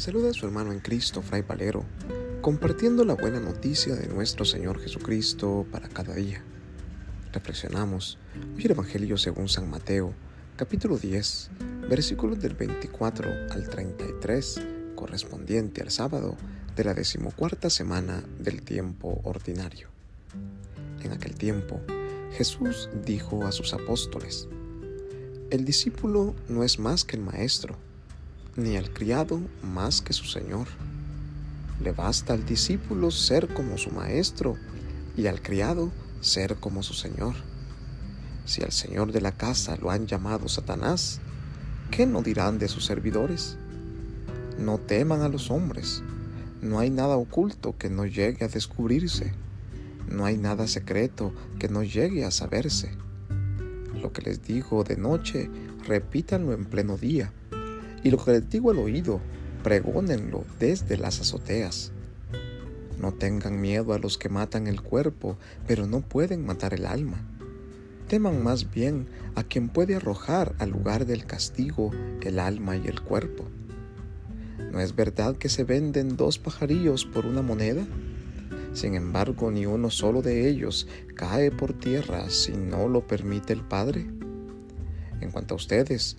Saluda a su hermano en Cristo, Fray Valero, compartiendo la buena noticia de nuestro Señor Jesucristo para cada día. Reflexionamos hoy el Evangelio según San Mateo, capítulo 10, versículos del 24 al 33, correspondiente al sábado de la decimocuarta semana del tiempo ordinario. En aquel tiempo, Jesús dijo a sus apóstoles, El discípulo no es más que el maestro ni al criado más que su señor. Le basta al discípulo ser como su maestro y al criado ser como su señor. Si al señor de la casa lo han llamado Satanás, ¿qué no dirán de sus servidores? No teman a los hombres, no hay nada oculto que no llegue a descubrirse, no hay nada secreto que no llegue a saberse. Lo que les digo de noche, repítanlo en pleno día y lo que les digo al oído, pregónenlo desde las azoteas. No tengan miedo a los que matan el cuerpo, pero no pueden matar el alma. Teman más bien a quien puede arrojar al lugar del castigo el alma y el cuerpo. ¿No es verdad que se venden dos pajarillos por una moneda? Sin embargo, ni uno solo de ellos cae por tierra si no lo permite el Padre. En cuanto a ustedes,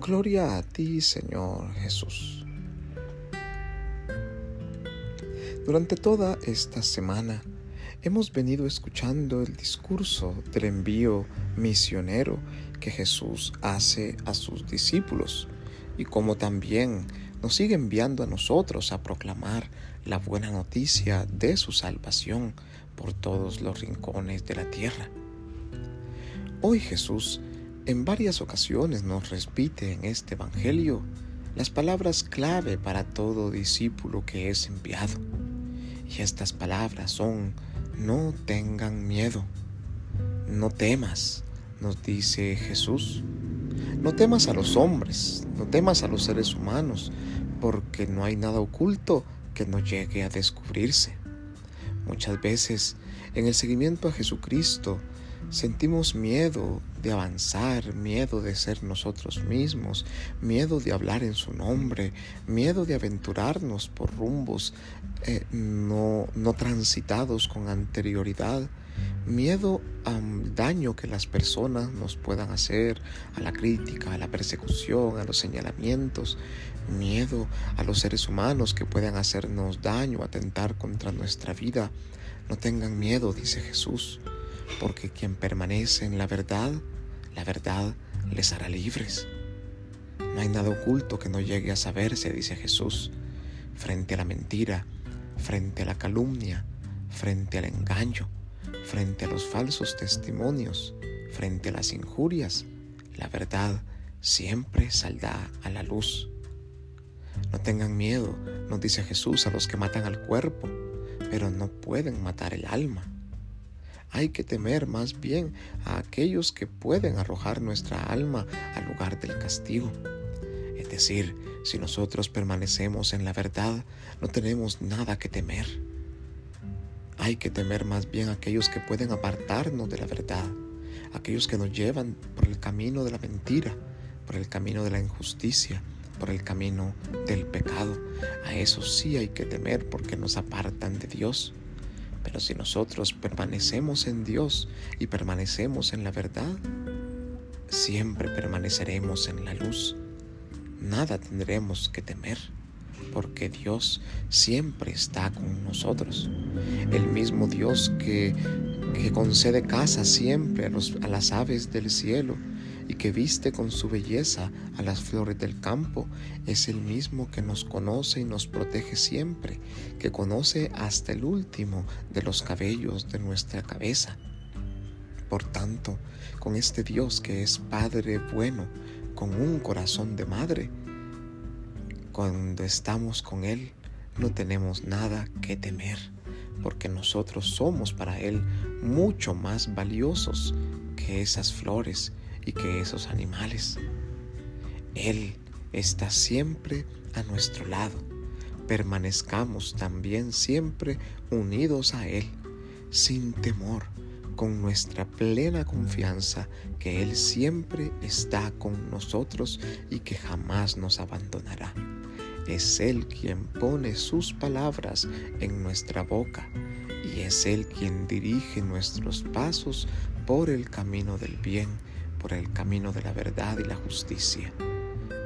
Gloria a ti, Señor Jesús. Durante toda esta semana hemos venido escuchando el discurso del envío misionero que Jesús hace a sus discípulos y como también nos sigue enviando a nosotros a proclamar la buena noticia de su salvación por todos los rincones de la tierra. Hoy Jesús en varias ocasiones nos repite en este Evangelio las palabras clave para todo discípulo que es enviado. Y estas palabras son, no tengan miedo, no temas, nos dice Jesús. No temas a los hombres, no temas a los seres humanos, porque no hay nada oculto que no llegue a descubrirse. Muchas veces en el seguimiento a Jesucristo sentimos miedo de avanzar, miedo de ser nosotros mismos, miedo de hablar en su nombre, miedo de aventurarnos por rumbos eh, no, no transitados con anterioridad, miedo al daño que las personas nos puedan hacer, a la crítica, a la persecución, a los señalamientos, miedo a los seres humanos que puedan hacernos daño, atentar contra nuestra vida. No tengan miedo, dice Jesús porque quien permanece en la verdad, la verdad les hará libres. No hay nada oculto que no llegue a saberse, dice Jesús, frente a la mentira, frente a la calumnia, frente al engaño, frente a los falsos testimonios, frente a las injurias. La verdad siempre saldrá a la luz. No tengan miedo, nos dice Jesús, a los que matan al cuerpo, pero no pueden matar el alma. Hay que temer más bien a aquellos que pueden arrojar nuestra alma al lugar del castigo. Es decir, si nosotros permanecemos en la verdad, no tenemos nada que temer. Hay que temer más bien a aquellos que pueden apartarnos de la verdad, aquellos que nos llevan por el camino de la mentira, por el camino de la injusticia, por el camino del pecado. A esos sí hay que temer porque nos apartan de Dios. Pero si nosotros permanecemos en Dios y permanecemos en la verdad, siempre permaneceremos en la luz. Nada tendremos que temer, porque Dios siempre está con nosotros. El mismo Dios que, concede casa siempre a las aves del cielo y que viste con su belleza a las flores del campo, es el mismo que nos conoce y nos protege siempre, que conoce hasta el último de los cabellos de nuestra cabeza. Por tanto, con este Dios que es Padre bueno, con un corazón de madre, cuando estamos con Él, no tenemos nada que temer, porque nosotros somos para Él mucho más valiosos que esas flores y que esos animales. Él está siempre a nuestro lado. Permanezcamos también siempre unidos a Él, sin temor, con nuestra plena confianza que Él siempre está con nosotros y que jamás nos abandonará. Es Él quien pone sus palabras en nuestra boca y es Él quien dirige nuestros pasos por el camino del bien, por el camino de la verdad y la justicia.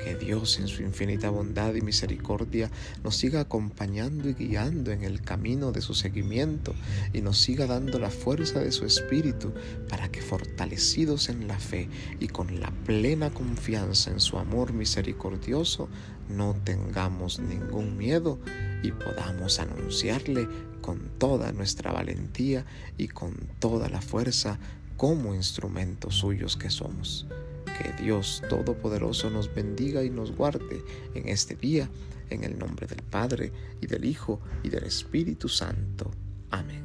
Que Dios en su infinita bondad y misericordia nos siga acompañando y guiando en el camino de su seguimiento y nos siga dando la fuerza de su espíritu para que fortalecidos en la fe y con la plena confianza en su amor misericordioso no tengamos ningún miedo y podamos anunciarle con toda nuestra valentía y con toda la fuerza como instrumentos suyos que somos. Que Dios Todopoderoso nos bendiga y nos guarde en este día, en el nombre del Padre, y del Hijo, y del Espíritu Santo. Amén.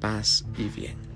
Paz y bien.